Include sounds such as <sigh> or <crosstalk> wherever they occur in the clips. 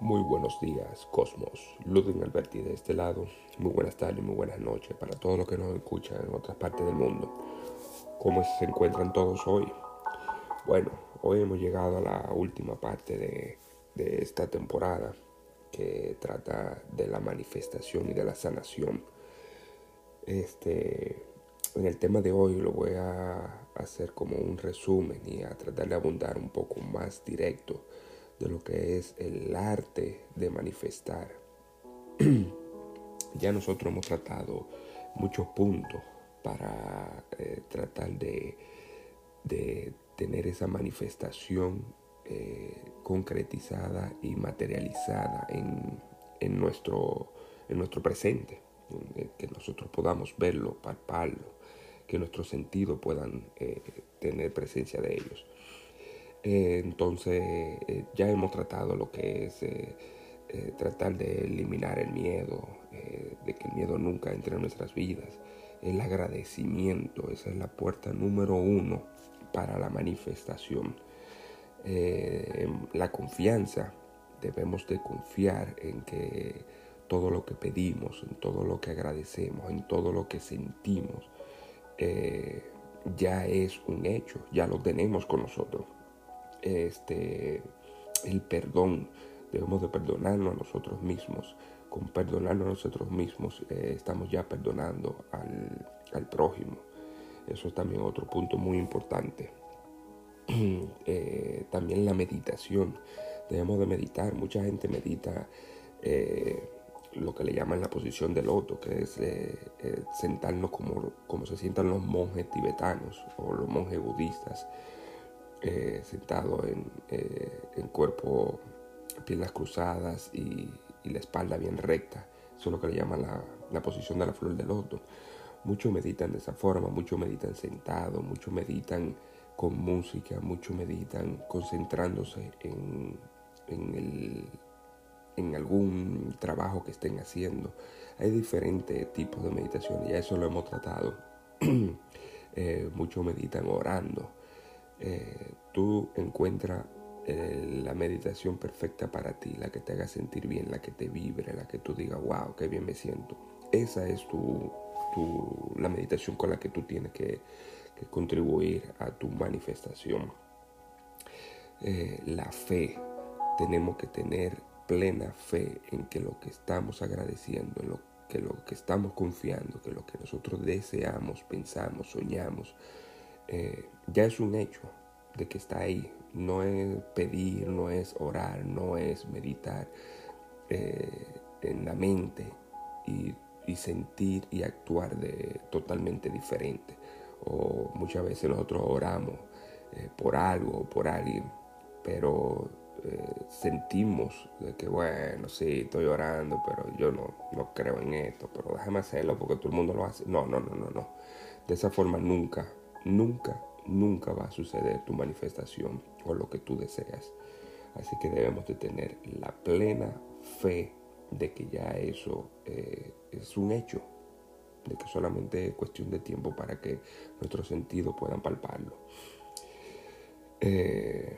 Muy buenos días, Cosmos. Ludwig Alberti de este lado. Muy buenas tardes, muy buenas noches para todos los que nos escuchan en otras partes del mundo. ¿Cómo se encuentran todos hoy? Bueno, hoy hemos llegado a la última parte de, de esta temporada que trata de la manifestación y de la sanación. Este, en el tema de hoy lo voy a hacer como un resumen y a tratar de abundar un poco más directo de lo que es el arte de manifestar. <clears throat> ya nosotros hemos tratado muchos puntos para eh, tratar de, de, tener esa manifestación eh, concretizada y materializada en, en, nuestro, en nuestro presente, que nosotros podamos verlo, palparlo, que nuestros sentidos puedan eh, tener presencia de ellos. Eh, entonces eh, ya hemos tratado lo que es eh, tratar de eliminar el miedo, de que el miedo nunca entre en nuestras vidas. El agradecimiento, esa es la puerta número uno para la manifestación. la confianza, debemos de confiar en que todo lo que pedimos, en todo lo que agradecemos, en todo lo que sentimos, ya es un hecho, ya lo tenemos con nosotros este, el perdón. Debemos de perdonarnos a nosotros mismos. Con perdonarnos a nosotros mismos eh, estamos ya perdonando al, al, prójimo. Eso es también otro punto muy importante. <clears throat> Eh, también la meditación. Debemos de meditar. Mucha gente medita eh, lo que le llaman la posición del loto, que es sentarnos como, como se sientan los monjes tibetanos o los monjes budistas eh, sentado eh, en, cuerpo, piernas cruzadas y, la espalda bien recta. Eso es lo que le llaman la, posición de la flor de loto. Muchos meditan de esa forma, muchos meditan sentados, muchos meditan con música, muchos meditan concentrándose en, en, algún trabajo que estén haciendo. Hay diferentes tipos de meditación y eso lo hemos tratado. <clears throat> Eh, muchos meditan orando, eh, tú encuentras eh, la meditación perfecta para ti, la que te haga sentir bien, la que te vibre, la que tú digas, wow, qué bien me siento. Esa es tu, la meditación con la que tú tienes que, contribuir a tu manifestación. Eh, la fe, tenemos que tener plena fe en que lo que estamos agradeciendo, en lo que lo que estamos confiando, que lo que nosotros deseamos, pensamos, soñamos, eh, ya es un hecho de que está ahí. No es pedir, no es orar, no es meditar eh, en la mente y, sentir y actuar de totalmente diferente. O muchas veces nosotros oramos eh, por algo o por alguien, pero sentimos de que, bueno, sí, estoy orando, pero yo no, no creo en esto, pero déjame hacerlo porque todo el mundo lo hace. No, no, no, no, no. De esa forma nunca nunca, nunca va a suceder tu manifestación o lo que tú deseas. Así que debemos de tener la plena fe de que ya eso eh, es un hecho, de que solamente es cuestión de tiempo para que nuestros sentidos puedan palparlo. Eh,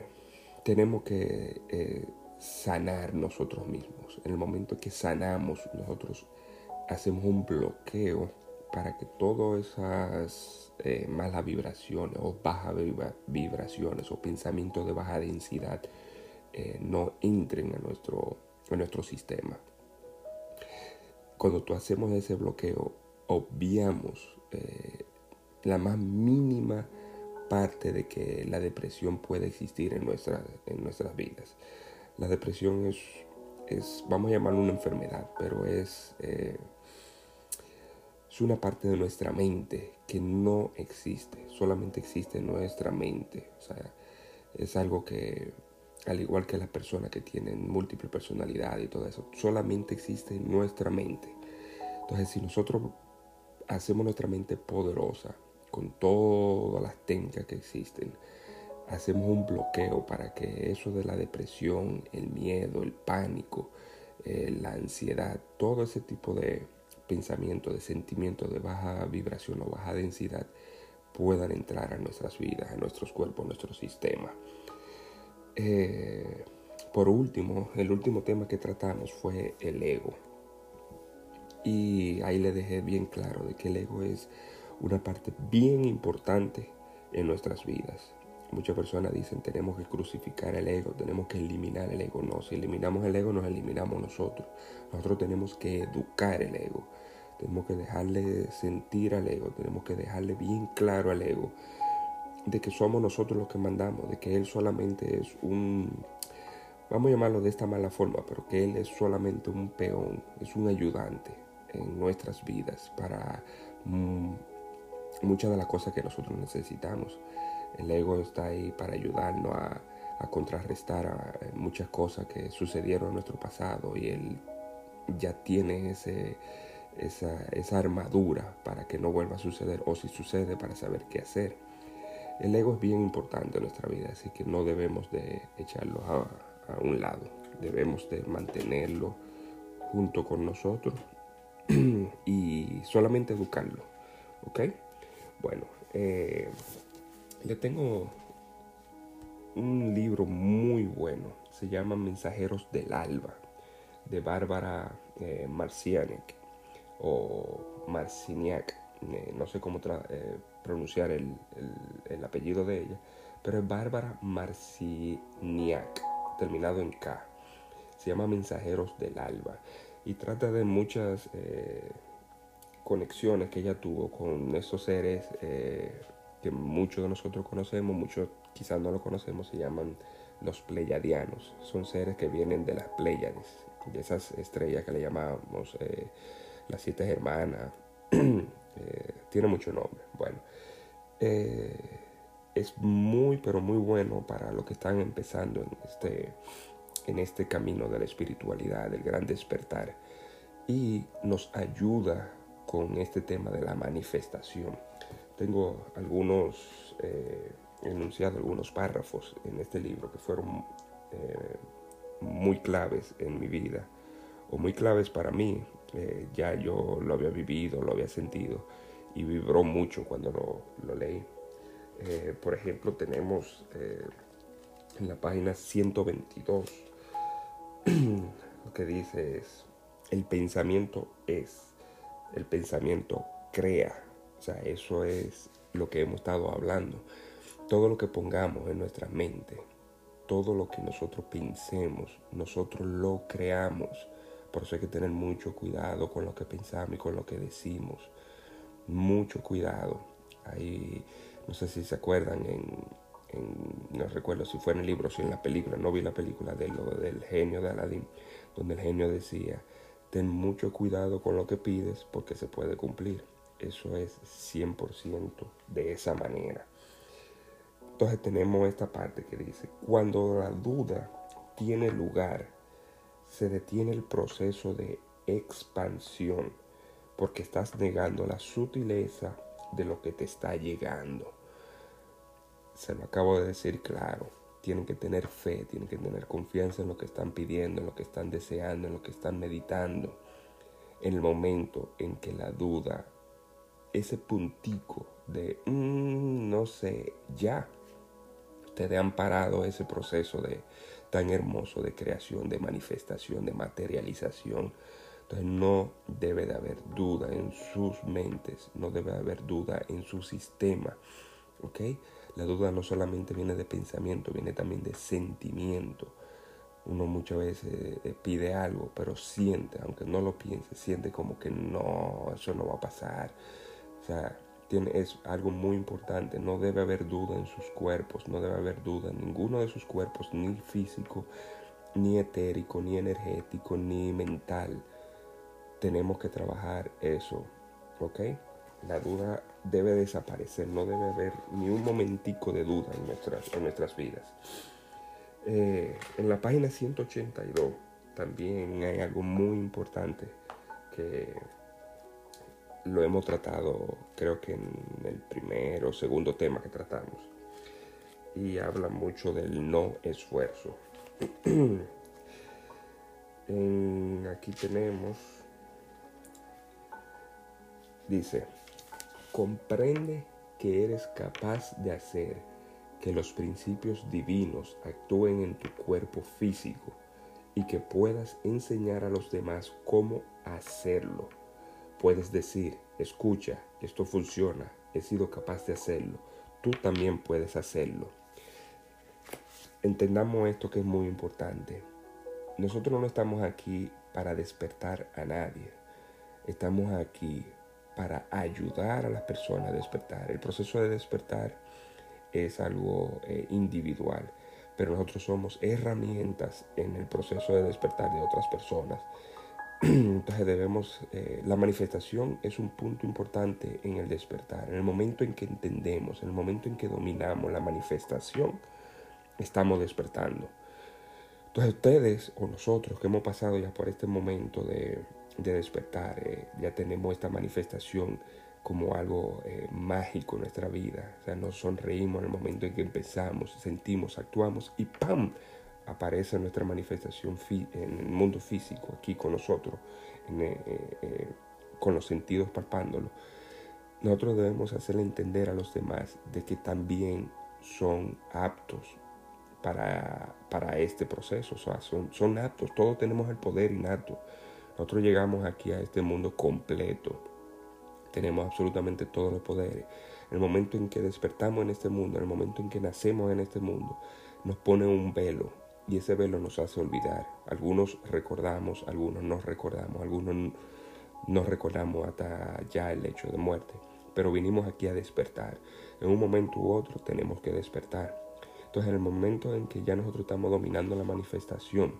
tenemos que eh, sanar nosotros mismos. En el momento que sanamos, nosotros hacemos un bloqueo para que todas esas eh, malas vibraciones o bajas vibraciones o pensamientos de baja densidad eh, no entren a nuestro, nuestro sistema. Cuando tú hacemos ese bloqueo, obviamos eh, la más mínima parte de que la depresión puede existir en, nuestra, en nuestras vidas. La depresión es, es, vamos a llamarlo una enfermedad, pero es es una parte de nuestra mente que no existe, solamente existe nuestra mente. O sea, es algo que, al igual que las personas que tienen múltiple personalidad y todo eso, solamente existe nuestra mente. Entonces, si nosotros hacemos nuestra mente poderosa con todas las técnicas que existen, hacemos un bloqueo para que eso de la depresión, el miedo, el pánico, eh, la ansiedad, todo ese tipo de, pensamientos, de sentimientos de baja vibración o baja densidad puedan entrar a nuestras vidas, a nuestros cuerpos, a nuestro sistema. Eh, por último, el último tema que tratamos fue el ego. Y ahí le dejé bien claro de que el ego es una parte bien importante en nuestras vidas. Muchas personas dicen tenemos que crucificar el ego, tenemos que eliminar el ego. No, si eliminamos el ego nos eliminamos nosotros. Nosotros tenemos que educar el ego. Tenemos que dejarle sentir al ego, tenemos que dejarle bien claro al ego de que somos nosotros los que mandamos, de que él solamente es un, vamos a llamarlo de esta mala forma, pero que él es solamente un peón, es un ayudante en nuestras vidas para mm, muchas de las cosas que nosotros necesitamos. El ego está ahí para ayudarnos a, contrarrestar muchas cosas que sucedieron en nuestro pasado y él ya tiene esa, esa armadura para que no vuelva a suceder o si sucede para saber qué hacer. El ego es bien importante en nuestra vida, así que no debemos de echarlo a, un lado, debemos de mantenerlo junto con nosotros <clears throat> y solamente educarlo, ¿ok? Bueno, eh, le tengo un libro muy bueno, se llama Mensajeros del Alba, de Bárbara eh, Marcianiak o Marciniak, eh, no sé cómo eh, pronunciar el, apellido de ella, pero es Bárbara Marciniak, terminado en K. Se llama Mensajeros del Alba y trata de muchas conexiones que ella tuvo con esos seres que muchos de nosotros conocemos, muchos quizás no lo conocemos, se llaman los pleyadianos. Son seres que vienen de las Pléyades, de esas estrellas que le llamamos eh, las siete hermanas. <clears throat> Eh, tiene mucho nombre. Bueno, eh, es muy, pero muy bueno para los que están empezando en este, en este camino de la espiritualidad, del gran despertar. Y nos ayuda con este tema de la manifestación tengo algunos eh, enunciados, algunos párrafos en este libro que fueron eh, muy claves en mi vida o muy claves para mí. Eh, ya yo lo había vivido, lo había sentido y vibró mucho cuando lo, lo leí. por ejemplo, tenemos en la página 122 lo que dice es, el pensamiento es, el pensamiento crea o sea, eso es lo que hemos estado hablando. Todo lo que pongamos en nuestra mente, todo lo que nosotros pensemos, nosotros lo creamos. Por eso hay que tener mucho cuidado con lo que pensamos y con lo que decimos. Mucho cuidado. Ahí, no sé si se acuerdan, en, no recuerdo si fue en el libro o si en la película, no vi la película de lo, del genio de Aladdin, donde el genio decía, ten mucho cuidado con lo que pides porque se puede cumplir. Eso es 100% de esa manera. Entonces tenemos esta parte que dice, cuando la duda tiene lugar, se detiene el proceso de expansión, porque estás negando la sutileza de lo que te está llegando. Se lo acabo de decir claro. Tienen que tener fe, tienen que tener confianza en lo que están pidiendo, en lo que están deseando, en lo que están meditando. En el momento en que la duda ese puntico de, mm, no sé, ya te han parado ese proceso de tan hermoso de creación, de manifestación, de materialización. Entonces no debe de haber duda en sus mentes, no debe de haber duda en su sistema. ¿Ok? La duda no solamente viene de pensamiento, viene también de sentimiento. Uno muchas veces eh, pide algo, pero siente, aunque no lo piense, siente como que no, eso no va a pasar sea, tiene, es algo muy importante. No debe haber duda en sus cuerpos, no debe haber duda en ninguno de sus cuerpos, ni físico, ni etérico, ni energético, ni mental. Tenemos que trabajar eso, ¿ok? La duda debe desaparecer, no debe haber ni un momentico de duda en nuestras, en nuestras vidas. Eh, en la página 182 también hay algo muy importante que lo hemos tratado creo que en el primer o segundo tema que tratamos. Y habla mucho del no esfuerzo. <clears throat> aquí tenemos, dice, comprende que eres capaz de hacer que los principios divinos actúen en tu cuerpo físico y que puedas enseñar a los demás cómo hacerlo. Puedes decir, escucha, esto funciona, he sido capaz de hacerlo, tú también puedes hacerlo. Entendamos esto que es muy importante. Nosotros no estamos aquí para despertar a nadie. Estamos aquí para ayudar a las personas a despertar. El proceso de despertar es algo eh, individual, pero nosotros somos herramientas en el proceso de despertar de otras personas. Entonces debemos, eh, la manifestación es un punto importante en el despertar. En el momento en que entendemos, en el momento en que dominamos la manifestación, estamos despertando. Entonces ustedes o nosotros que hemos pasado ya por este momento de, despertar, eh, ya tenemos esta manifestación como algo eh, mágico en nuestra vida. O sea, nos sonreímos en el momento en que empezamos, sentimos, actuamos y ¡pam! Aparece nuestra manifestación en el mundo físico, aquí con nosotros, eh, eh, con los sentidos palpándolo. Nosotros debemos hacerle entender a los demás de que también son aptos para, para este proceso, o sea, son, son aptos, todos tenemos el poder innato. Nosotros llegamos aquí a este mundo completo, tenemos absolutamente todos los poderes. El momento en que despertamos en este mundo, en el momento en que nacemos en este mundo, nos pone un velo y ese velo nos hace olvidar. Algunos recordamos, algunos no recordamos, algunos no recordamos hasta ya el hecho de muerte. Pero vinimos aquí a despertar. En un momento u otro tenemos que despertar. Entonces en el momento en que ya nosotros estamos dominando la manifestación,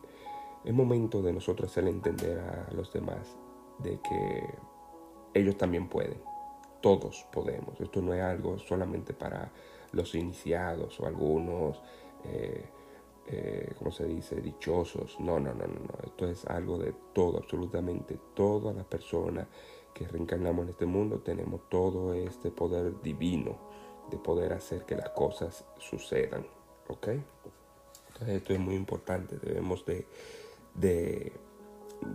es momento de nosotros hacerle entender a los demás de que ellos también pueden. Todos podemos. Esto no es algo solamente para los iniciados o algunos, eh, eh, ¿cómo se dice?, dichosos. No, no, no, no, no. Esto es algo de todo, absolutamente todas las personas que reencarnamos en este mundo tenemos todo este poder divino de poder hacer que las cosas sucedan. ¿Ok? Entonces esto es muy importante. Debemos de, de,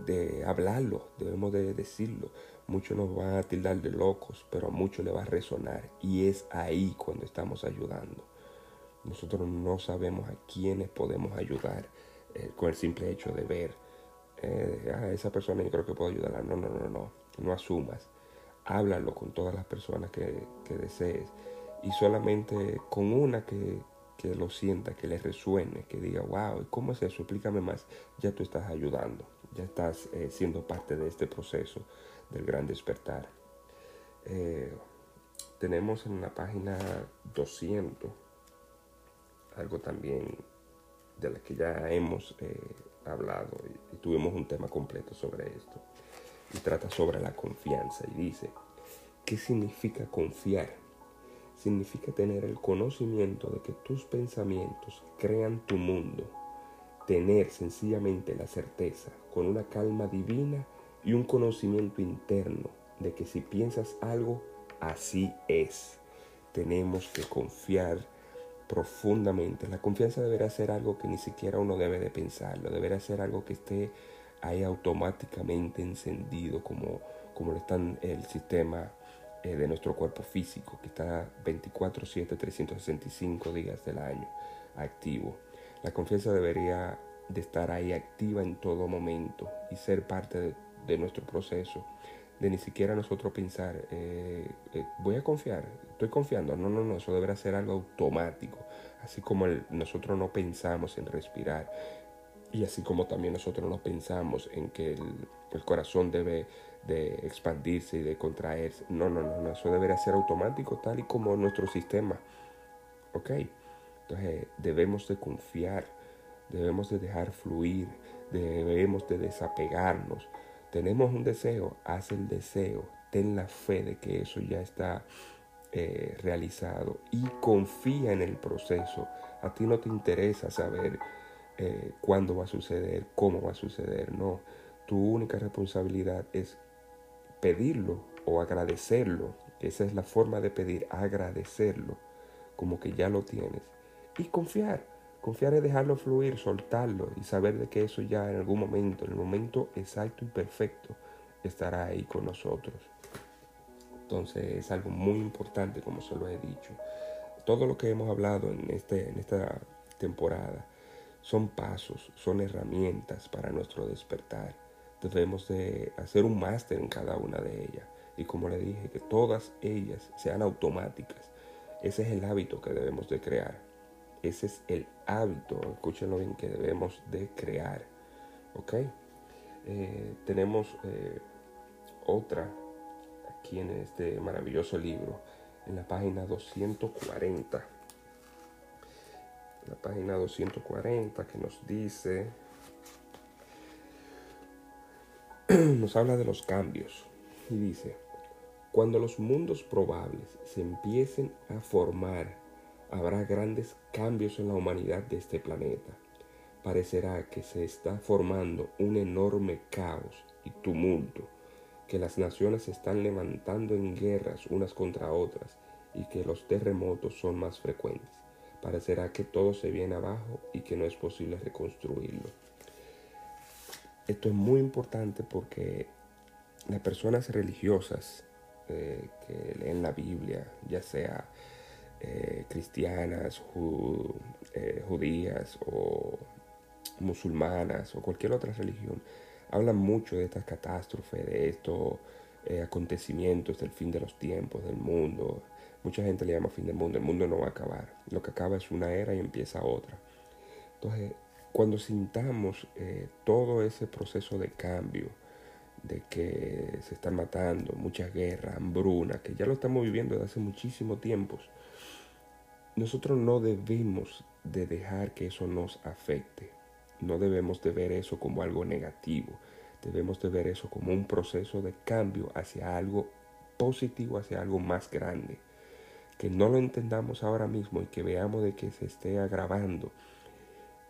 de hablarlo, debemos de decirlo. Muchos nos van a tildar de locos, pero a muchos le va a resonar. Y es ahí cuando estamos ayudando. Nosotros no sabemos a quiénes podemos ayudar eh, con el simple hecho de ver. Eh, a esa persona yo creo que puedo ayudarla. No, no, no, no. No asumas. Háblalo con todas las personas que, desees. Y solamente con una que, lo sienta, que le resuene, que diga, wow, ¿cómo es eso? Explícame más. Ya tú estás ayudando. Ya estás eh, siendo parte de este proceso del gran despertar. Eh, tenemos en la página 200 algo también de la que ya hemos eh, hablado y, tuvimos un tema completo sobre esto. Y trata sobre la confianza y dice, ¿qué significa confiar? Significa tener el conocimiento de que tus pensamientos crean tu mundo, tener sencillamente la certeza, con una calma divina, y un conocimiento interno de que si piensas algo, así es. Tenemos que confiar profundamente. La confianza deberá ser algo que ni siquiera uno debe de pensarlo, deberá ser algo que esté ahí automáticamente encendido como, como lo está el sistema eh, de nuestro cuerpo físico, que está 24/7, 365 días del año activo. La confianza debería de estar ahí activa en todo momento y ser parte de nuestro proceso, de ni siquiera nosotros pensar, eh, eh, voy a confiar, estoy confiando. No, no, no, eso deberá ser algo automático. Así como nosotros no pensamos en respirar y así como también nosotros no pensamos en que el, corazón debe de expandirse y de contraerse. No, no, no, no, eso deberá ser automático tal y como nuestro sistema. ¿Ok? Entonces debemos de confiar, debemos de dejar fluir, debemos de desapegarnos tenemos un deseo, haz el deseo, ten la fe de que eso ya está eh, realizado y confía en el proceso. A ti no te interesa saber eh, cuándo va a suceder, cómo va a suceder, no. Tu única responsabilidad es pedirlo o agradecerlo. Esa es la forma de pedir, agradecerlo, como que ya lo tienes. Y confiar Confiar es dejarlo fluir, soltarlo y saber de que eso ya en algún momento, en el momento exacto y perfecto, estará ahí con nosotros. Entonces es algo muy importante, como se lo he dicho. todo lo que hemos hablado en, este, en esta temporada son pasos, son herramientas para nuestro despertar. Debemos de hacer un máster en cada una de ellas. Y como le dije, que todas ellas sean automáticas. Ese es el hábito que debemos de crear. Ese es el hábito, escúchenlo bien, que debemos de crear. ¿Ok? Eh, tenemos eh, otra aquí en este maravilloso libro, en la página 240 la página 240 que nos dice, <clears throat> nos habla de los cambios y dice, cuando los mundos probables se empiecen a formar, habrá grandes cambios en la humanidad de este planeta. Parecerá que se está formando un enorme caos y tumulto, que las naciones se están levantando en guerras unas contra otras y que los terremotos son más frecuentes parecerá que todo se viene abajo y que no es posible reconstruirlo. Esto es muy importante porque las personas religiosas eh, que leen la Biblia, ya sea eh, cristianas, eh, judías o musulmanas o cualquier otra religión, hablan mucho de estas catástrofes, de estos acontecimientos del fin de los tiempos, del mundo, Mucha gente le llama fin del mundo. El mundo no va a acabar. Lo que acaba es una era y empieza otra. Entonces, cuando sintamos eh, todo ese proceso de cambio, de que se están matando, muchas guerras, hambruna, que ya lo estamos viviendo desde hace muchísimo tiempo, nosotros no debemos de dejar que eso nos afecte. No debemos de ver eso como algo negativo. Debemos de ver eso como un proceso de cambio hacia algo positivo, hacia algo más grande que no lo entendamos ahora mismo y que veamos de que se esté agravando,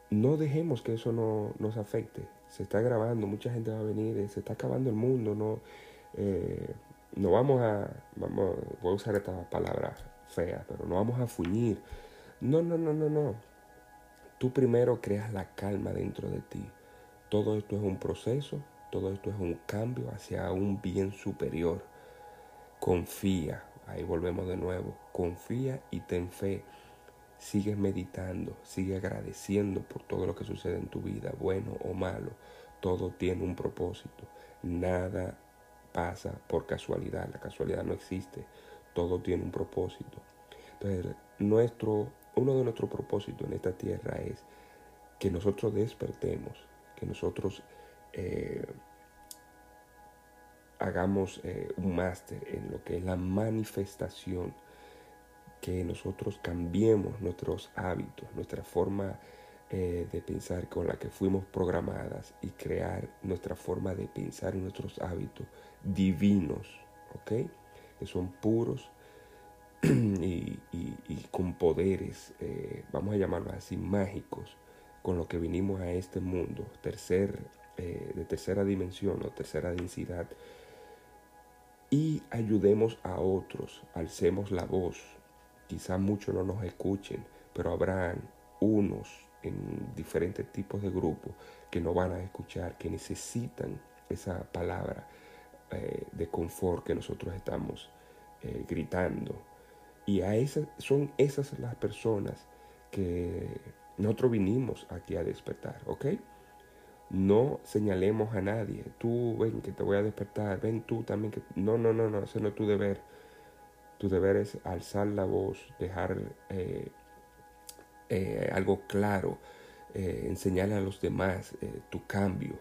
no dejemos que eso no, nos afecte. Se está agravando, mucha gente va a venir, eh, se está acabando el mundo, no, eh, no vamos a, vamos, voy a usar esta palabra fea, pero no vamos a fuñir. No, no, no, no, no. Tú primero creas la calma dentro de ti. Todo esto es un proceso, todo esto es un cambio hacia un bien superior. Confía, Ahí volvemos de nuevo. Confía y ten fe. Sigue meditando, sigue agradeciendo por todo lo que sucede en tu vida, bueno o malo. Todo tiene un propósito. Nada pasa por casualidad. La casualidad no existe. Todo tiene un propósito. Entonces, nuestro, uno de nuestros propósitos en esta tierra es que nosotros despertemos, que nosotros eh, hagamos eh, un máster en lo que es la manifestación, que nosotros cambiemos nuestros hábitos, nuestra forma eh, de pensar con la que fuimos programadas y crear nuestra forma de pensar en nuestros hábitos divinos, ¿ok? Que son puros <clears throat> y, con poderes, eh, vamos a llamarlos así, mágicos, con lo que vinimos a este mundo, tercer, de tercera dimensión o tercera densidad, y ayudemos a otros, alcemos la voz. Quizá muchos no nos escuchen, pero habrán unos en diferentes tipos de grupos que no van a escuchar, que necesitan esa palabra eh, de confort que nosotros estamos eh, gritando. Y a esas, son esas las personas que nosotros vinimos aquí a despertar, ¿ok? No señalemos a nadie. Tú ven que te voy a despertar. Ven tú también que... No, no, no, no. Ese no es tu deber. Tu deber es alzar la voz, dejar eh, algo claro, eh, enseñarle a los demás tu cambio,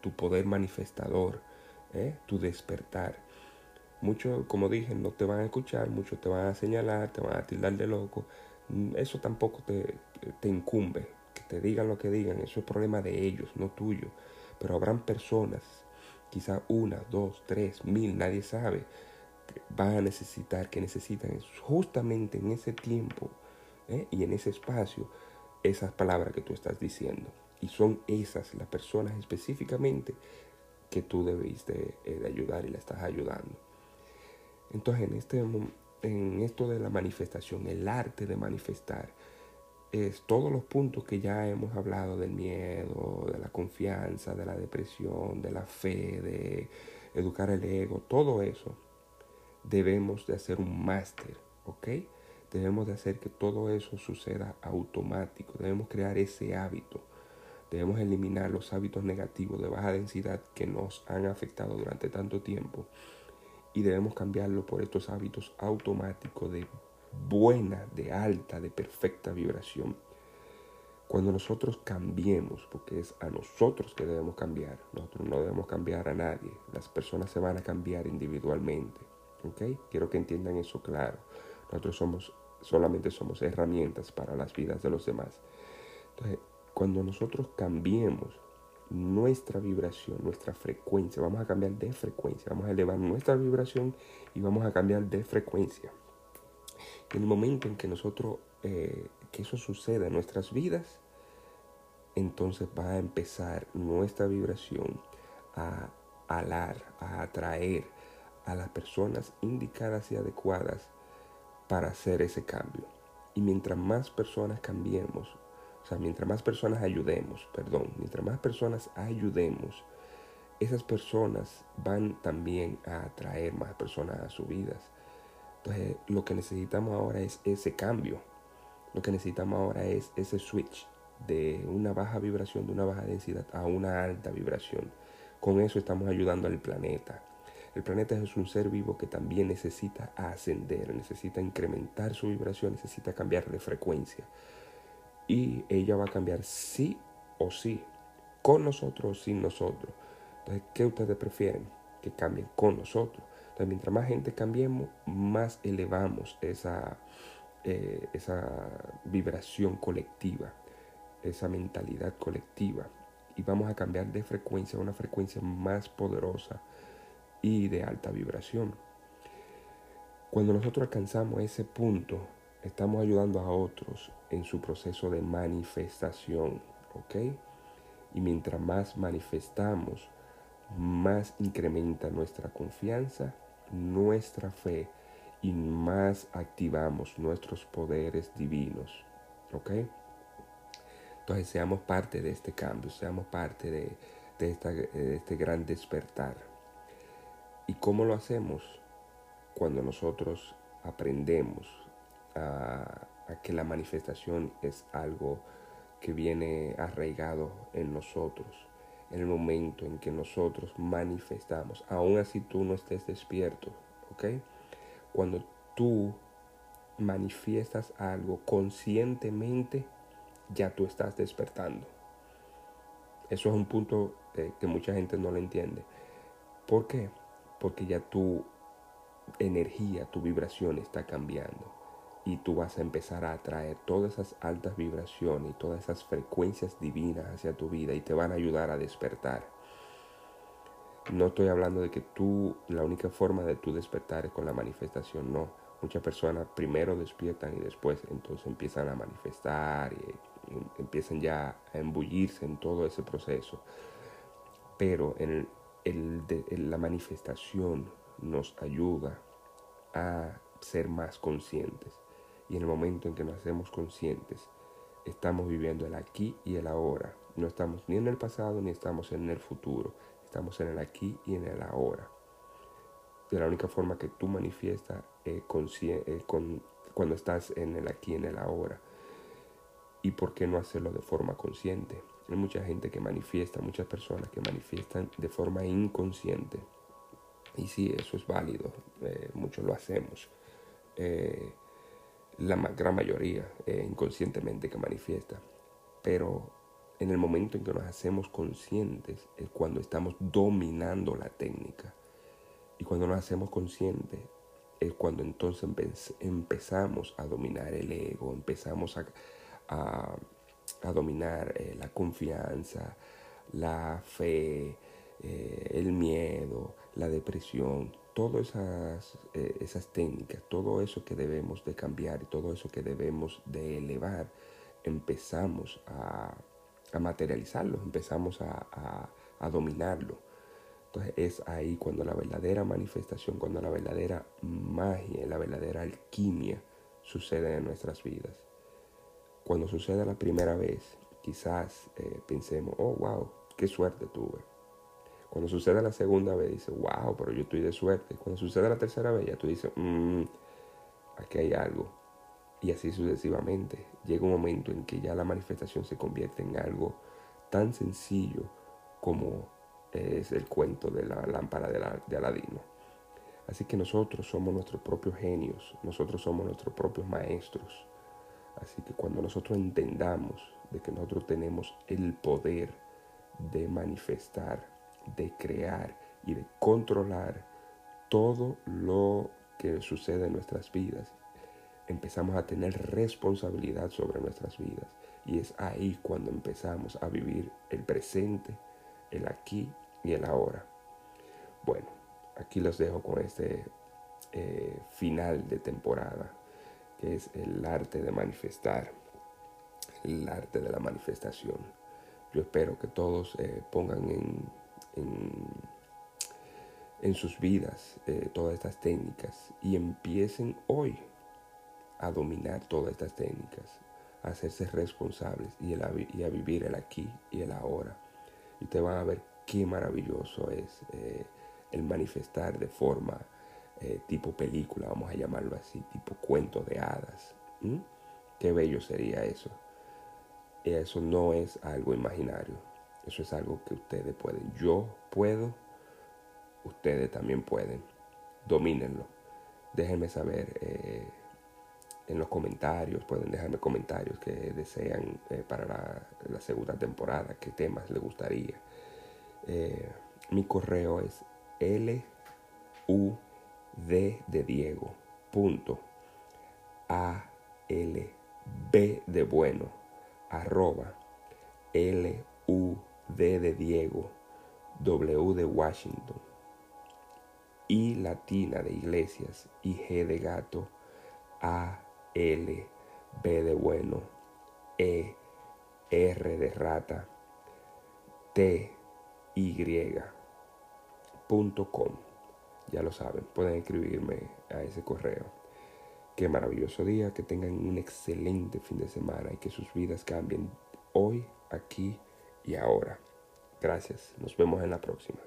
tu poder manifestador, tu despertar. Muchos, como dije, no te van a escuchar, muchos te van a señalar, te van a tildar de loco. Eso tampoco te, te incumbe te digan lo que digan, eso es problema de ellos, no tuyo. Pero habrán personas, quizá una, dos, tres, mil, nadie sabe, que van a necesitar, que necesitan justamente en ese tiempo ¿eh? y en ese espacio esas palabras que tú estás diciendo. Y son esas las personas específicamente que tú debiste eh, ayudar y la estás ayudando. Entonces, en, este, en esto de la manifestación, el arte de manifestar, es todos los puntos que ya hemos hablado del miedo, de la confianza, de la depresión, de la fe, de educar el ego, todo eso, debemos de hacer un máster, ¿ok? debemos de hacer que todo eso suceda automático. Debemos crear ese hábito. Debemos eliminar los hábitos negativos de baja densidad que nos han afectado durante tanto tiempo y debemos cambiarlo por estos hábitos automáticos de buena, de alta, de perfecta vibración. Cuando nosotros cambiemos, porque es a nosotros que debemos cambiar, nosotros no debemos cambiar a nadie, las personas se van a cambiar individualmente. ¿ok? Quiero que entiendan eso claro. Nosotros somos, solamente somos herramientas para las vidas de los demás. Entonces, cuando nosotros cambiemos nuestra vibración, nuestra frecuencia, vamos a cambiar de frecuencia, vamos a elevar nuestra vibración y vamos a cambiar de frecuencia. En el momento en que nosotros, eh, que eso suceda en nuestras vidas, entonces va a empezar nuestra vibración a alar, a atraer a las personas indicadas y adecuadas para hacer ese cambio. Y mientras más personas cambiemos, mientras más personas ayudemos, perdón, mientras más personas ayudemos, esas personas van también a atraer más personas a sus vidas. Entonces, lo que necesitamos ahora es ese cambio. Lo que necesitamos ahora es ese switch de una baja vibración, de una baja densidad a una alta vibración. Con eso estamos ayudando al planeta. El planeta es un ser vivo que también necesita ascender, necesita incrementar su vibración, necesita cambiar de frecuencia. Y ella va a cambiar sí o sí, con nosotros o sin nosotros. Entonces, ¿qué ustedes prefieren? Que cambien con nosotros. Entonces, mientras más gente cambiemos, más elevamos esa, eh, esa vibración colectiva, esa mentalidad colectiva. Y vamos a cambiar de frecuencia a una frecuencia más poderosa y de alta vibración. Cuando nosotros alcanzamos ese punto, estamos ayudando a otros en su proceso de manifestación, ¿ok? Y mientras más manifestamos, más incrementa nuestra confianza, nuestra fe y más activamos nuestros poderes divinos, ¿ok? Entonces seamos parte de este cambio, seamos parte de, de este gran despertar. ¿Y cómo lo hacemos? Cuando nosotros aprendemos a, que la manifestación es algo que viene arraigado en nosotros, en el momento en que nosotros manifestamos, aún así tú no estés despierto, ¿ok? Cuando tú manifiestas algo conscientemente, ya tú estás despertando. Eso es un punto eh, que mucha gente no lo entiende. ¿Por qué? porque ya tu energía, tu vibración está cambiando y tú vas a empezar a atraer todas esas altas vibraciones y todas esas frecuencias divinas hacia tu vida y te van a ayudar a despertar. No estoy hablando de que tú, la única forma de tú despertar es con la manifestación, no. Muchas personas primero despiertan y después entonces empiezan a manifestar y, empiezan ya a embullirse en todo ese proceso. Pero en la manifestación nos ayuda a ser más conscientes. Y en el momento en que nos hacemos conscientes, estamos viviendo el aquí y el ahora. No estamos ni en el pasado ni estamos en el futuro. Estamos en el aquí y en el ahora. De la única forma que tú manifiestas cuando estás en el aquí y en el ahora. ¿Y por qué no hacerlo de forma consciente? Hay mucha gente que manifiesta, muchas personas que manifiestan de forma inconsciente. Y sí, eso es válido, eh, muchos lo hacemos. Eh, la gran mayoría eh, inconscientemente que manifiesta. Pero en el momento en que nos hacemos conscientes es cuando estamos dominando la técnica. Y cuando nos hacemos conscientes es cuando entonces empezamos a dominar el ego, empezamos a dominar eh, la confianza, la fe, eh, el miedo, la depresión, todas esas, eh, esas técnicas, todo eso que debemos de cambiar y todo eso que debemos de elevar, empezamos a, materializarlo, empezamos a, dominarlo. Entonces es ahí cuando la verdadera manifestación, cuando la verdadera magia, la verdadera alquimia sucede en nuestras vidas. Cuando suceda la primera vez, quizás eh, pensemos, oh, wow, qué suerte tuve. Cuando suceda la segunda vez, dices, wow, pero yo estoy de suerte. Cuando suceda la tercera vez, ya tú dices, mmm, aquí hay algo. Y así sucesivamente. Llega un momento en que ya la manifestación se convierte en algo tan sencillo como es el cuento de la lámpara de, Aladino. Así que nosotros somos nuestros propios genios, nosotros somos nuestros propios maestros. Así que cuando nosotros entendamos de que nosotros tenemos el poder de manifestar, de crear y de controlar todo lo que sucede en nuestras vidas, empezamos a tener responsabilidad sobre nuestras vidas. Y es ahí cuando empezamos a vivir el presente, el aquí y el ahora. Bueno, aquí los dejo con este eh, final de temporada, que es el arte de manifestar, el arte de la manifestación. Yo espero que todos eh, pongan en, en, sus vidas eh, todas estas técnicas y empiecen hoy a dominar todas estas técnicas, a hacerse responsables y, y a vivir el aquí y el ahora. Y ustedes van a ver qué maravilloso es eh, el manifestar de forma eh, tipo película, vamos a llamarlo así, tipo cuento de hadas. Qué bello sería eso. Eso no es algo imaginario, eso es algo que ustedes pueden. Yo puedo, ustedes también pueden. Domínenlo. Déjenme saber eh, en los comentarios, pueden dejarme comentarios que desean para la, segunda temporada, qué temas les gustaría. Eh, mi correo es L U D de Diego punto A L B de bueno arroba L U D de Diego W de Washington I latina de iglesias y G de gato A L B de bueno E R de rata T y.com. Ya lo saben, pueden escribirme a ese correo. Qué maravilloso día, que tengan un excelente fin de semana y que sus vidas cambien hoy, aquí y ahora. Gracias, nos vemos en la próxima.